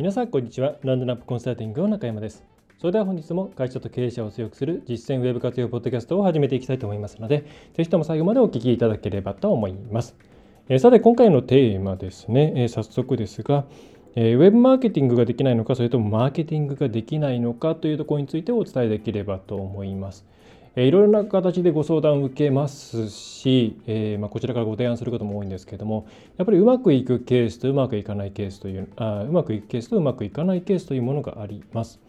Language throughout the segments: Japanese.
皆さんこんにちは。ランドナップコンサルティングの中山です。それでは本日も会社と経営者を強くする実践ウェブ活用ポッドキャストを始めていきたいと思いますのでぜひとも最後までお聞きいただければと思います。えさて今回のテーマですね、え早速ですがえウェブマーケティングができないのかそれともマーケティングができないのかというところについてお伝えできればと思います。えいろいろな形でご相談を受けますし、えー、まあ、こちらからご提案することも多いんですけどもやっぱりうまくいくケースとうまくいかないケースというあうまくいくケースとうまくいかないケースというものがあります。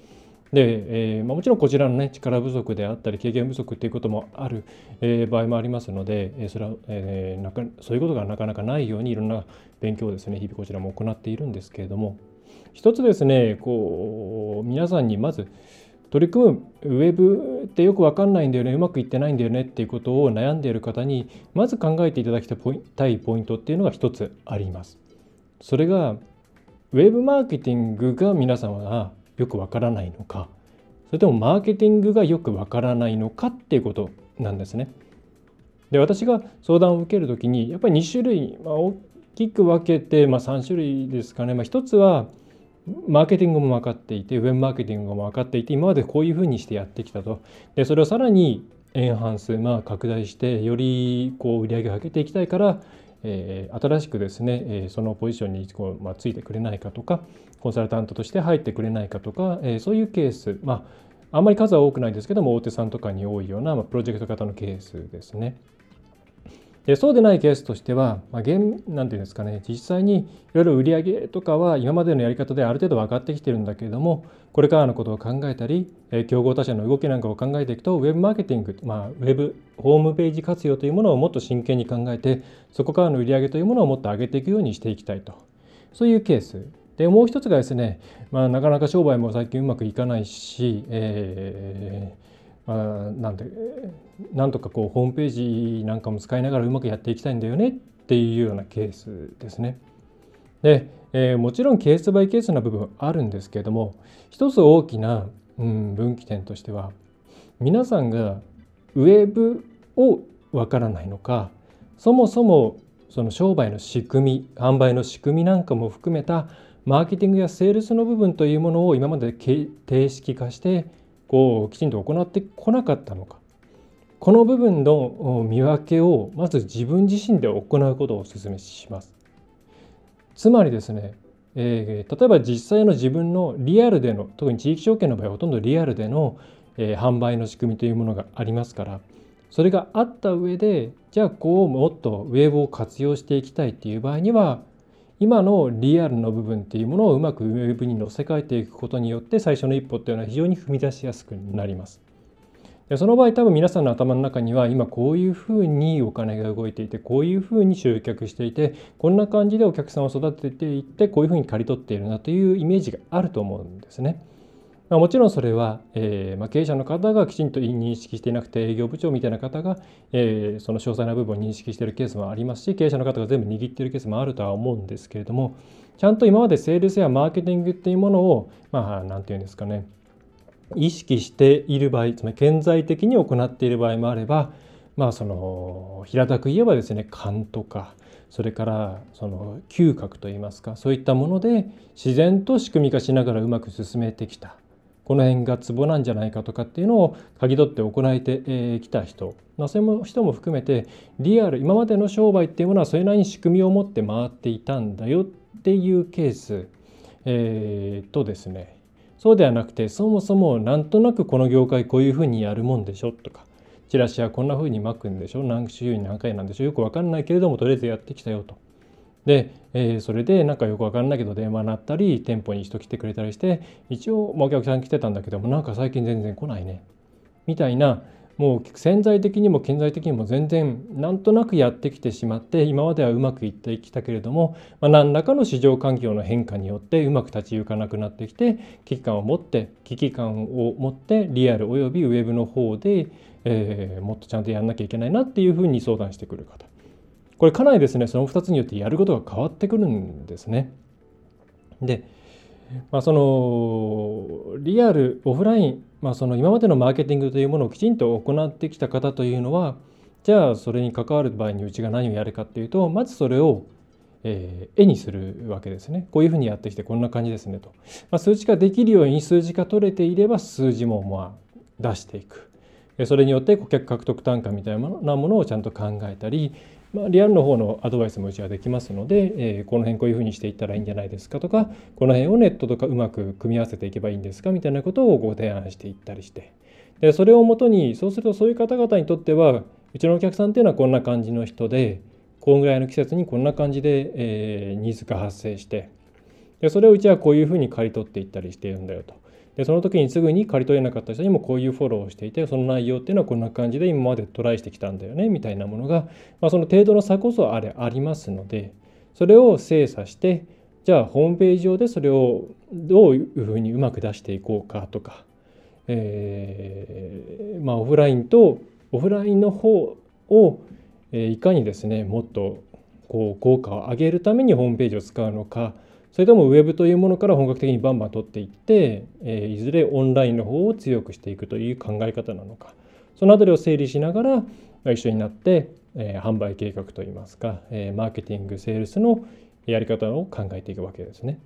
で、えーまあ、もちろんこちらの、ね、力不足であったり経験不足っていうこともある、えー、場合もありますので、えー、それは、えー、なかそういうことがなかなかないようにいろんな勉強をですね日々こちらも行っているんですけれども一つですねこう皆さんにまず取り組むウェブってよく分かんないんだよねうまくいってないんだよねっていうことを悩んでいる方にまず考えていただきたいポイントっていうのが一つあります。それがウェブマーケティングが皆様がよくわからないのかそれともマーケティングがよくわからないのかっていうことなんですね。で私が相談を受ける時にやっぱり2種類、まあ、大きく分けて、まあ、3種類ですかね、まあ、1つはマーケティングも分かっていてウェブマーケティングも分かっていて今までこういうふうにしてやってきたとでそれをさらにエンハンス、まあ、拡大してよりこう売り上げを上げていきたいからえー、新しくですね、えー、そのポジションにこう、まあ、ついてくれないかとかコンサルタントとして入ってくれないかとか、えー、そういうケースまああんまり数は多くないですけども大手さんとかに多いような、まあ、プロジェクト型のケースですね。でそうでないケースとしては、まあ、現なんていうんですかね実際にいろいろ売り上げとかは今までのやり方である程度分かってきてるんだけれどもこれからのことを考えたりえ競合他社の動きなんかを考えていくとウェブマーケティング、まあ、ウェブホームページ活用というものをもっと真剣に考えてそこからの売り上げというものをもっと上げていくようにしていきたいと。そういうケース。でもう一つがですね、まあ、なかなか商売も最近うまくいかないし、えあ、なんでなんとかこうホームページなんかも使いながらうまくやっていきたいんだよねっていうようなケースですね。で、えー、もちろんケースバイケースな部分あるんですけれども一つ大きな、うん、分岐点としては皆さんがウェブをわからないのかそもそもその商売の仕組み販売の仕組みなんかも含めたマーケティングやセールスの部分というものを今まで形式化してこうきちんと行ってこなかったのかこの部分の見分けをまず自分自身で行うことをお勧めします。つまりですね、えー、例えば実際の自分のリアルでの特に地域証券の場合はほとんどリアルでの、えー、販売の仕組みというものがありますからそれがあった上でじゃあこうもっとウェブを活用していきたいっていう場合には今のリアルの部分っていうものをうまくウェブに載せ替えていくことによって最初の一歩っていうのは非常に踏み出しやすくなります。でその場合多分皆さんの頭の中には今こういうふうにお金が動いていてこういうふうに集客していてこんな感じでお客さんを育てていってこういうふうに刈り取っているなというイメージがあると思うんですね。まあ、もちろんそれは、えーまあ、経営者の方がきちんと認識していなくて営業部長みたいな方が、えー、その詳細な部分を認識しているケースもありますし経営者の方が全部握っているケースもあるとは思うんですけれどもちゃんと今までセールスやマーケティングっていうものをまあ何て言うんですかね意識している場合つまり顕在的に行っている場合もあればまあその平たく言えばですね勘とかそれからその嗅覚といいますかそういったもので自然と仕組み化しながらうまく進めてきた。この辺がツボなんじゃないかとかっていうのを嗅ぎ取って行えてきた人、まあ、そういう人も含めてリアル今までの商売っていうものはそれなりに仕組みを持って回っていたんだよっていうケース、えー、とですねそうではなくてそもそもなんとなくこの業界こういうふうにやるもんでしょとかチラシはこんなふうに巻くんでしょ何週に何回なんでしょよく分かんないけれどもとりあえずやってきたよと。で、えー、それでなんかよく分かんないけど電話鳴ったり店舗に人来てくれたりして一応お客さん来てたんだけどもなんか最近全然来ないね。みたいなもう潜在的にも顕在的にも全然なんとなくやってきてしまって今まではうまくいってきたけれども、まあ、何らかの市場環境の変化によってうまく立ち行かなくなってきて危機感を持って危機感を持ってリアルおよびウェブの方で、えー、もっとちゃんとやんなきゃいけないなっていうふうに相談してくる方。これかなりですねその2つによってやることが変わってくるんですね。でまあ、そのリアルオフライン、まあ、その今までのマーケティングというものをきちんと行ってきた方というのはじゃあそれに関わる場合にうちが何をやるかっていうとまずそれを、えー、絵にするわけですね。こういうふうにやってきてこんな感じですねと、まあ、数値化できるように数字化取れていれば数字もまあ出していく。それによって顧客獲得単価みたいなものをちゃんと考えたりまあ、リアルの方のアドバイスもうちはできますので、えー、この辺こういうふうにしていったらいいんじゃないですかとかこの辺をネットとかうまく組み合わせていけばいいんですかみたいなことをご提案していったりしてでそれをもとにそうするとそういう方々にとってはうちのお客さんっていうのはこんな感じの人でこんぐらいの季節にこんな感じで、えー、ニーズが発生してでそれをうちはこういうふうに刈り取っていったりしているんだよと。でその時にすぐに刈り取れなかった人にもこういうフォローをしていてその内容っていうのはこんな感じで今までトライしてきたんだよねみたいなものが、まあ、その程度の差こそあれありますのでそれを精査してじゃあホームページ上でそれをどういうふうにうまく出していこうかとか、えー、まあオフラインとオフラインの方をいかにですねもっとこう効果を上げるためにホームページを使うのかそれともウェブというものから本格的にバンバン取っていって、えいずれオンラインの方を強くしていくという考え方なのかその辺りを整理しながら一緒になって、え販売計画といいますか、えマーケティングセールスのやり方を考えていくわけですね。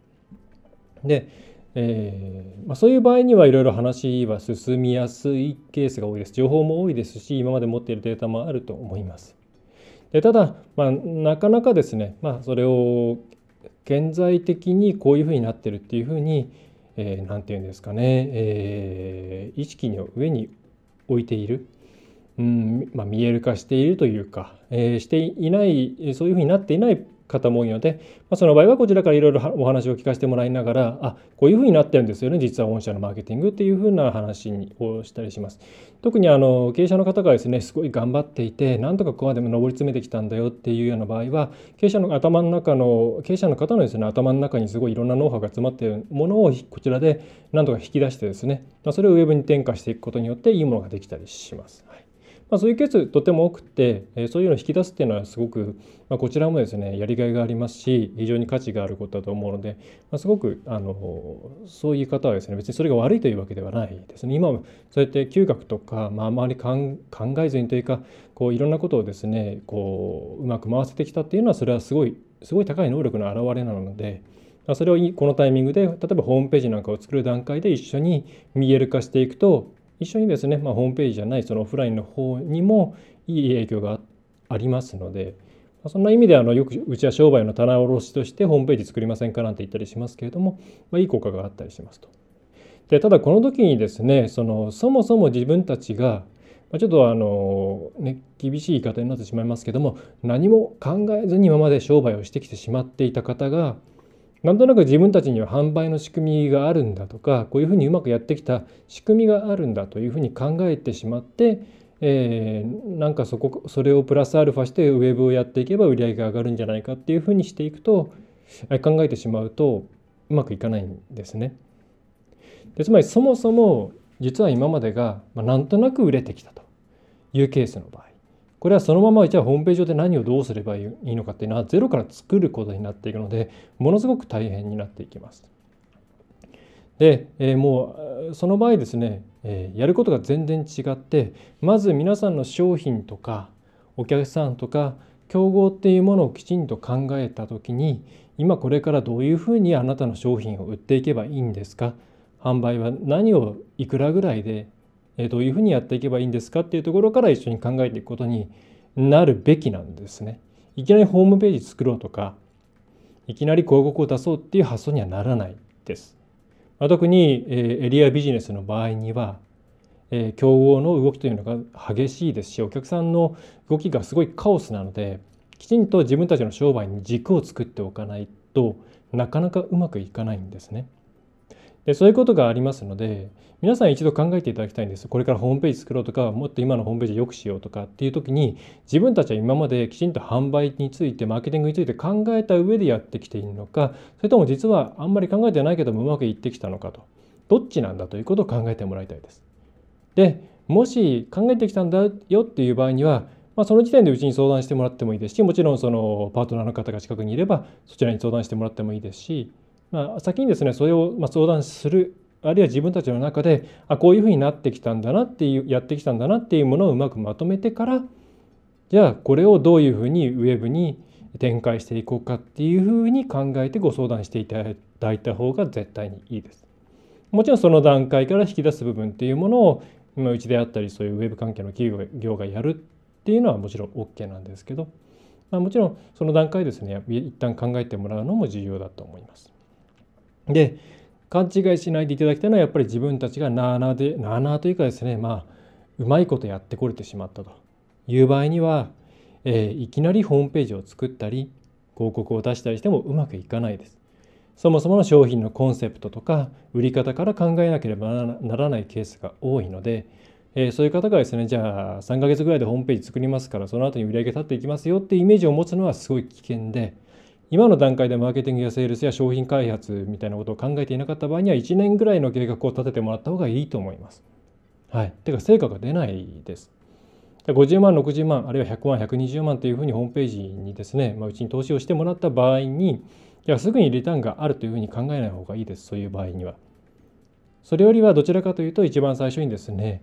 で、えーまあ、そういう場合にはいろいろ話は進みやすいケースが多いです。情報も多いですし今まで持っているデータもあると思います。でただ、まあ、なかなかですね、まあ、それを現在的にこういうふうになってるっていうふうに何、えー、て言うんですかね、えー、意識の上に置いている、うんまあ、見える化しているというか、えー、していないそういうふうになっていない方も多いので、まあ、その場合はこちらからいろいろお話を聞かせてもらいながらあこういうふうになってるんですよね実は御社のマーケティングっていうふうな話をしたりします特にあの経営者の方がですねすごい頑張っていてなんとかここまでも上り詰めてきたんだよっていうような場合は経営者の頭の中の経営者の方のですね頭の中にすごいいろんなノウハウが詰まっているものをこちらでなんとか引き出してですね、まあ、それをウェブに転化していくことによっていいものができたりします。まあ、そういうケースとても多くて、えそういうのを引き出すっていうのはすごく、まあ、こちらもですねやりがいがありますし非常に価値があることだと思うので、まあ、すごくあのそういう方はですね別にそれが悪いというわけではないですね今そうやって嗅覚とか、まあ、あまり考えずにというかこういろんなことをですねこううまく回せてきたっていうのはそれはすごいすごい高い能力の表れなので。それをこのタイミングで例えばホームページなんかを作る段階で一緒に見える化していくと一緒にですね、まあ、ホームページじゃないそのオフラインの方にもいい影響がありますので、ま、そんな意味であのよくうちは商売の棚卸しとしてホームページ作りませんかなんて言ったりしますけれども、まあ、いい効果があったりしますと。でただこの時にですねそのそもそも自分たちがちょっとあの、ね、厳しい言い方になってしまいますけども何も考えずに今まで商売をしてきてしまっていた方がなんとなく自分たちには販売の仕組みがあるんだとかこういうふうにうまくやってきた仕組みがあるんだというふうに考えてしまって、えー、なんかそこそれをプラスアルファしてウェブをやっていけば売り上げが上がるんじゃないかっていうふうにしていくと考えてしまうとうまくいかないんですね。でつまりそもそも実は今までが、まあ、なんとなく売れてきたというケースの場合これはそのままじゃあホームページ上で何をどうすればいいのかっていうのはゼロから作ることになっていくのでものすごく大変になっていきます。で、えー、もうその場合ですね、えー、やることが全然違ってまず皆さんの商品とかお客さんとか競合っていうものをきちんと考えた時に今これからどういうふうにあなたの商品を売っていけばいいんですか？販売は何をいくらぐらいでどういうふうにやっていけばいいんですかっていうところから一緒に考えていくことになるべきなんですね。いきなりホームページ作ろうとかいきなり広告を出そうっていう発想にはならないです。まあ、特にエリアビジネスの場合には競合の動きというのが激しいですしお客さんの動きがすごいカオスなのできちんと自分たちの商売に軸を作っておかないとなかなかうまくいかないんですね。でそういうことがありますので皆さん一度考えていただきたいんですこれからホームページ作ろうとかもっと今のホームページ良くしようとかっていう時に自分たちは今まできちんと販売についてマーケティングについて考えた上でやってきているのかそれとも実はあんまり考えてないけどもうまくいってきたのかとどっちなんだということを考えてもらいたいです。でもし考えてきたんだよっていう場合にはまあ、その時点でうちに相談してもらってもいいですしもちろんそのパートナーの方が近くにいればそちらに相談してもらってもいいですし、まあ、先にですねそれをま相談するあるいは自分たちの中であこういうふうになってきたんだなっていうやってきたんだなっていうものをうまくまとめてからじゃあこれをどういうふうにウェブに展開していこうかっていうふうに考えてご相談していただいた方が絶対にいいです。もちろんその段階から引き出す部分っていうものを今うちであったりそういうウェブ関係の企業がやるっていうのはもちろん OK なんですけど、まあ、もちろんその段階ですね一旦考えてもらうのも重要だと思います。で勘違いしないでいただきたいのはやっぱり自分たちがなあなあでなあなあというかですねまあうまいことやってこれてしまったという場合には、えー、いきなりホームページを作ったり広告を出したりしてもうまくいかないです。そもそもの商品のコンセプトとか売り方から考えなければならないケースが多いので、えー、そういう方がですねじゃあ3ヶ月ぐらいでホームページ作りますからその後に売り上げ立っていきますよっていうイメージを持つのはすごい危険で今の段階でマーケティングやセールスや商品開発みたいなことを考えていなかった場合には1年ぐらいの計画を立ててもらった方がいいと思います。はい、てか成果が出ないです。50万60万あるいは100万120万というふうにホームページにですね、まあ、うちに投資をしてもらった場合にいやすぐにリターンがあるというふうに考えない方がいいですそういう場合には。それよりはどちらかというと一番最初にですね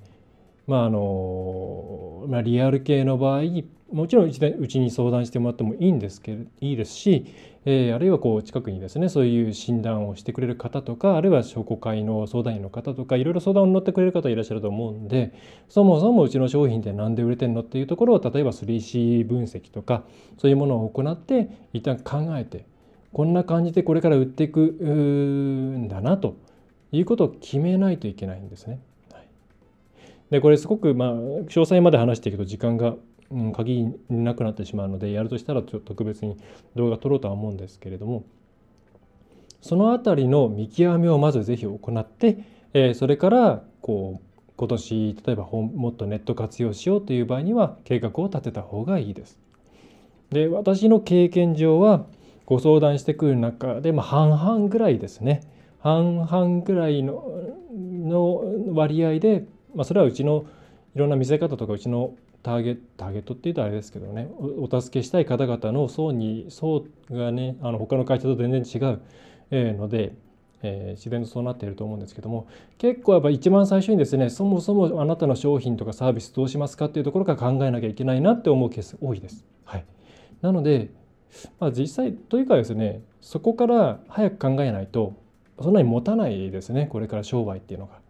まああのまあ、リアル系の場合もちろんうちに相談してもらってもいいんですけいいですし、えー、あるいはこう近くにですねそういう診断をしてくれる方とかあるいは商工会の相談員の方とかいろいろ相談を乗ってくれる方いらっしゃると思うんでそもそもうちの商品って何で売れてんのっていうところを例えば 3C 分析とかそういうものを行って一旦考えてこんな感じでこれから売っていくんだなということを決めないといけないんですね。でこれすごくまあ詳細まで話していくと時間が、うん、限りなくなってしまうのでやるとしたらちょっと特別に動画撮ろうとは思うんですけれどもその辺りの見極めをまず是非行って、え、それからこう今年例えばもっとネット活用しようという場合には計画を立てた方がいいです。で私の経験上はご相談してくる中で、ま、半々ぐらいですね半々ぐらいのの割合でまあ、それはうちのいろんな見せ方とかうちのターゲターゲットっていうとあれですけどねお助けしたい方々の層に層がねあの他の会社と全然違うので、えー、自然とそうなっていると思うんですけども結構やっぱ一番最初にですねそもそもあなたの商品とかサービスどうしますかっていうところから考えなきゃいけないなって思うケース多いです。はい、なので、まあ、実際というかですねそこから早く考えないとそんなに持たないですねこれから商売っていうのが。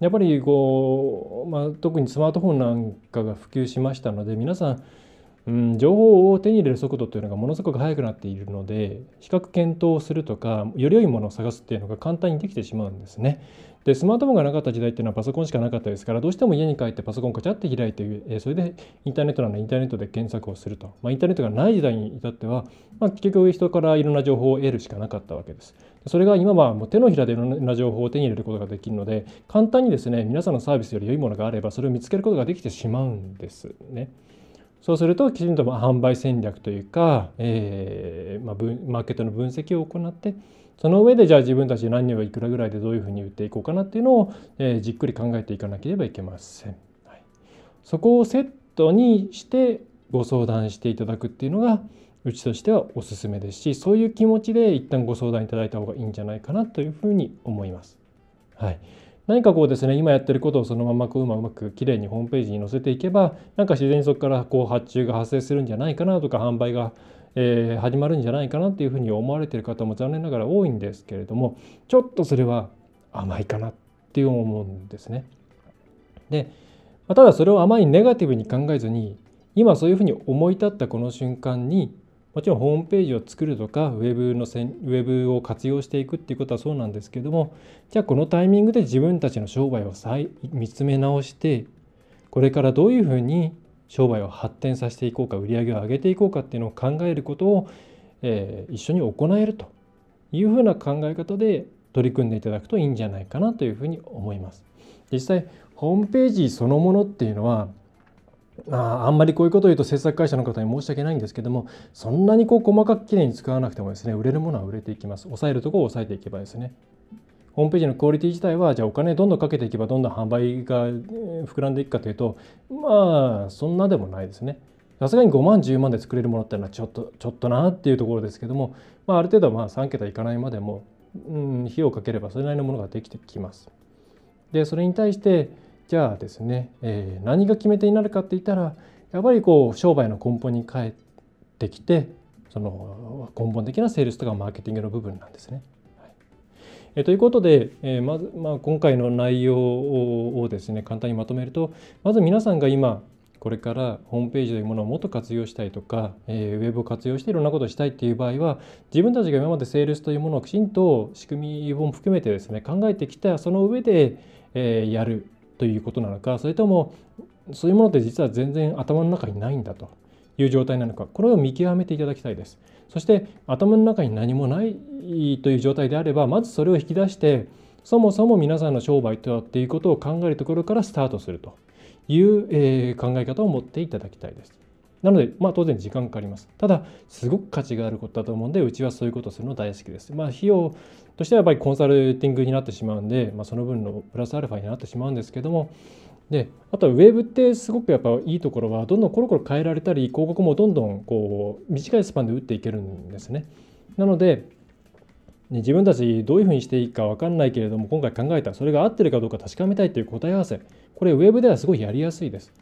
やっぱりこう、まあ、特にスマートフォンなんかが普及しましたので皆さん、うん、情報を手に入れる速度というのがものすごく速くなっているので比較検討するとかより良いものを探すっていうのが簡単にできてしまうんですね。でスマートフォンがなかった時代っていうのはパソコンしかなかったですからどうしても家に帰ってパソコンカチャって開いて、それでインターネットなのインターネットで検索をすると、まあ、インターネットがない時代に至っては、まあ、結局人からいろんな情報を得るしかなかったわけです。それが今はもう手のひらでいろんな情報を手に入れることができるので簡単にですね皆さんのサービスより良いものがあればそれを見つけることができてしまうんですね。そうするときちんと販売戦略というか、えーまあ、マーケットの分析を行ってその上でじゃあ自分たちで何をいくらぐらいでどういうふうに売っていこうかなっていうのを、えー、じっくり考えていかなければいけません。はい、そこをセットにしてご相談していただくっていうのがうちとしてはおすすめですしそういう気持ちで一旦ご相談いただいた方がいいんじゃないかなというふうに思います。はい、何かこうですね今やってることをそのままこううまくきれいにホームページに載せていけばなんか自然にそこからこう発注が発生するんじゃないかなとか販売がえー、始まるんじゃないかなっていうふうに思われている方も残念ながら多いんですけれどもちょっとそれは甘いかなって思うんですね。でただそれをあまりネガティブに考えずに今そういうふうに思い立ったこの瞬間にもちろんホームページを作るとかウェブのせんウェブを活用していくっていうことはそうなんですけどもじゃあこのタイミングで自分たちの商売を再見つめ直してこれからどういうふうに商売を発展させていこうか売り上げを上げていこうかっていうのを考えることを、えー、一緒に行えるというふうな考え方で取り組んでいただくといいんじゃないかなというふうに思います。実際ホームページそのものっていうのはああんまりこういうことを言うと制作会社の方に申し訳ないんですけどもそんなにこう細かくきれいに使わなくてもですね売れるものは売れていきます。抑えるところを抑えていけばですね。ホームページのクオリティ自体はじゃあお金どんどんかけていけばどんどん販売が膨らんでいくかというとまあそんなでもないですね。さすがに5万10万で作れるものっていうのはちょっとちょっとなっていうところですけども、まあ、ある程度まあ3桁いかないまでも、うん、費用をかければそれなりのものができてきます。でそれに対してじゃあですね、えー、何が決め手になるかって言ったらやっぱりこう商売の根本に帰ってきてその根本的なセールスとかマーケティングの部分なんですね。はいえ、ということで、え、まず、まあ、今回の内容をですね簡単にまとめるとまず皆さんが今これからホームページというものをもっと活用したいとか、えー、ウェブを活用していろんなことをしたいっていう場合は自分たちが今までセールスというものをきちんと仕組みを含めてですね考えてきたその上で、えー、やるということなのかそれともそういうものって実は全然頭の中にないんだという状態なのかこれを見極めていただきたいです。そして頭の中に何もないという状態であればまずそれを引き出してそもそも皆さんの商売とはっていうことを考えるところからスタートすると。いう、え、考え方を持っていただきたいです。なので、まあ、当然時間かかります。ただ、すごく価値があることだと思うんで、うちはそういうことをするの大好きです。まあ、費用としてはやっぱりコンサルティングになってしまうんで、まあ、その分のプラスアルファになってしまうんですけども、であとはウェブってすごくやっぱいいところはどんどんコロコロ変えられたり広告もどんどんこう短いスパンで打っていけるんですね。なのでね自分たちどういうふうにしていいか分かんないけれども今回考えたそれが合ってるかどうか確かめたいという答え合わせこれウェブではすごいやりやすいです。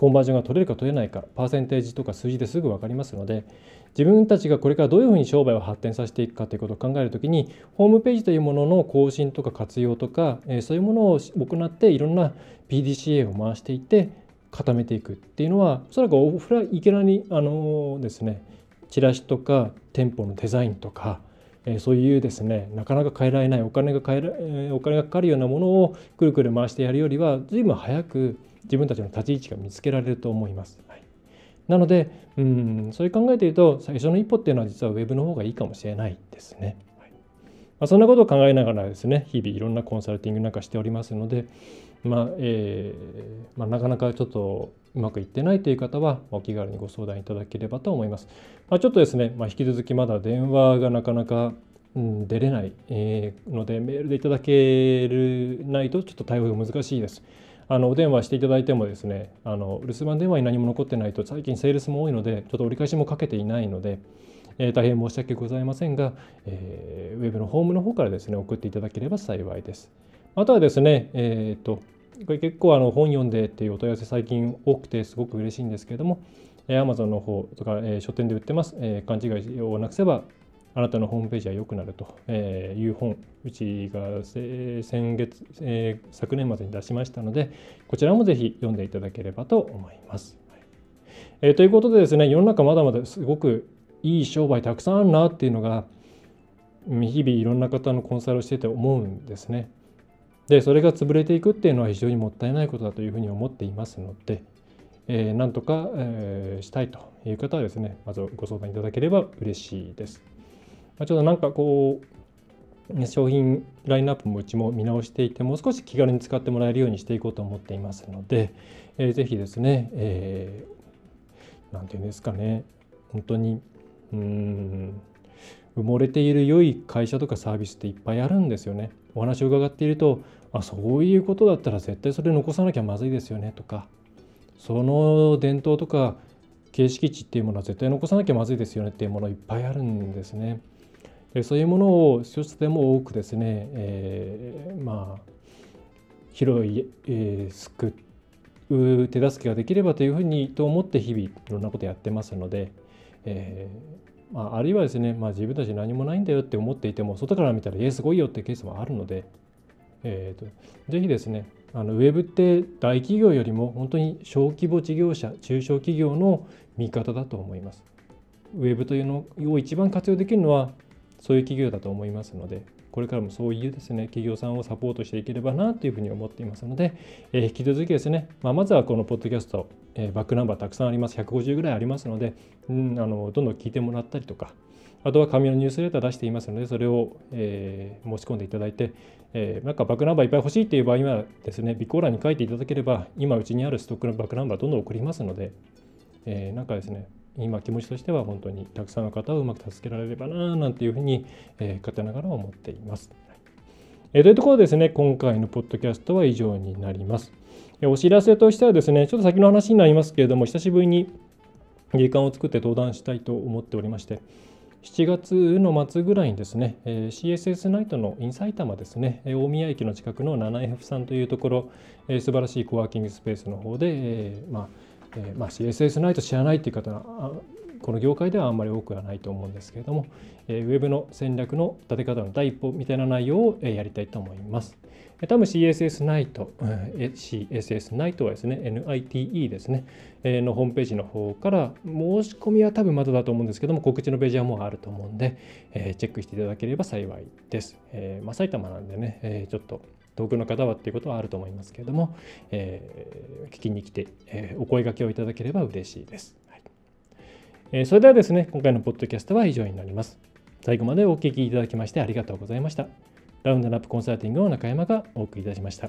コンバージョンが取れるか取れないかパーセンテージとか数字ですぐ分かりますので自分たちがこれからどういうふうに商売を発展させていくかということを考えるときにホームページというものの更新とか活用とか、えそういうものを行っていろんな PDCA を回していって固めていくっていうのはおそらくオフラインいきなりあのですねチラシとか店舗のデザインとかえそういうですねなかなか変えられないお金が変えら、えお金がかかるようなものをくるくる回してやるよりは随分早く自分たちの立ち位置が見つけられると思います。はい、なのでうんそういう考えていると最初の一歩っていうのは実はウェブの方がいいかもしれないですね。はいまあ、そんなことを考えながらですね日々いろんなコンサルティングなんかしておりますので、まあえーまあ、なかなかちょっとうまくいってないという方はお気軽にご相談いただければと思います。まあ、ちょっとですね、まあ、引き続きまだ電話がなかなか、うん、出れない、えー、のでメールでいただけるないとちょっと対応が難しいです。あのお電話していただいてもですねあの留守番電話に何も残ってないと最近セールスも多いのでちょっと折り返しもかけていないので、えー、大変申し訳ございませんが、えー、ウェブのホームの方からですね送っていただければ幸いです。あとはですね、えーとこれ結構あの本読んでっていうお問い合わせ最近多くてすごく嬉しいんですけれども、Amazon の方とか、え、書店で売ってます、えー、勘違いをなくせばあなたのホームページは良くなるという本、うちが先月、えー、昨年末に出しましたので、こちらもぜひ読んでいただければと思います。はいえー、ということでですね、世の中まだまだすごくいい商売たくさんあるなっていうのが、日々いろんな方のコンサルをしてて思うんですね。でそれが潰れていくっていうのは非常にもったいないことだというふうに思っていますので、えー、なんとか、えー、したいという方はですねまずご相談いただければ嬉しいです。ま、ちょっとなんかこう商品ラインナップもうちも見直していてもう少し気軽に使ってもらえるようにしていこうと思っていますので、えー、ぜひですね、えー、て言うんですかね本当にうん埋もれている良い会社とかサービスっていっぱいあるんですよね。お話を伺っているとあそういうことだったら絶対それ残さなきゃまずいですよねとかその伝統とか形式値っていうものは絶対残さなきゃまずいですよねっていうものいっぱいあるんですね。でそういうものを一つでも多くですね、えー、まあ広い、えー、救う手助けができればというふうにと思って日々いろんなことやってますので、えーまあ、あるいはですね、まあ、自分たち何もないんだよって思っていても外から見たら「えすごいよ」ってケースもあるので、えーと、ぜひですねあのウェブって大企業よりも本当に小規模事業者中小企業の見方だと思います。ウェブというのを一番活用できるのはそういう企業だと思いますのでこれからもそういうですね企業さんをサポートしていければなというふうに思っていますので、えー、引き続きですね、まあ、まずはこのポッドキャスト、えー、バックナンバーたくさんあります150ぐらいありますので、うん、あのどんどん聞いてもらったりとかあとは紙のニュースレター出していますので、それを、えー、申し込んでいただいて、えー、なんかバックナンバーいっぱい欲しいっていう場合はですね、備考欄に書いていただければ、今うちにあるストックのバックナンバーどんどん送りますので、えー、なんかですね、今気持ちとしては本当にたくさんの方をうまく助けられればななんていうふうに、えー、勝手ながら思っています。えー、というところですね、今回のポッドキャストは以上になります。お知らせとしてはですね、ちょっと先の話になりますけれども、久しぶりに時間を作って登壇したいと思っておりまして、7月の末ぐらいにですね、えー CSS ナイトのイン埼玉ですね、大宮駅の近くの 7F さんというところ、素晴らしいコワーキングスペースの方で、まあえまあ、CSS ナイト知らないっていう方はこの業界ではあんまり多くはないと思うんですけれども、えウェブの戦略の立て方の第一歩みたいな内容をえやりたいと思います。え多分 CSS ナイト、えー CSS ナイトはですね、NITE ですね、えのホームページの方から申し込みは多分まだだと思うんですけども、告知のページはもうあると思うんで、えチェックしていただければ幸いです。えまあ、埼玉なんでね、えちょっと遠くの方はっていうことはあると思いますけれども、えー、聞きに来て、えー、お声がけをいただければ嬉しいです。はいえー、それではですね、今回のポッドキャストは以上になります。最後までお聴きいただきましてありがとうございました。ラウンドナップコンサルティングの中山がお送りいたしました。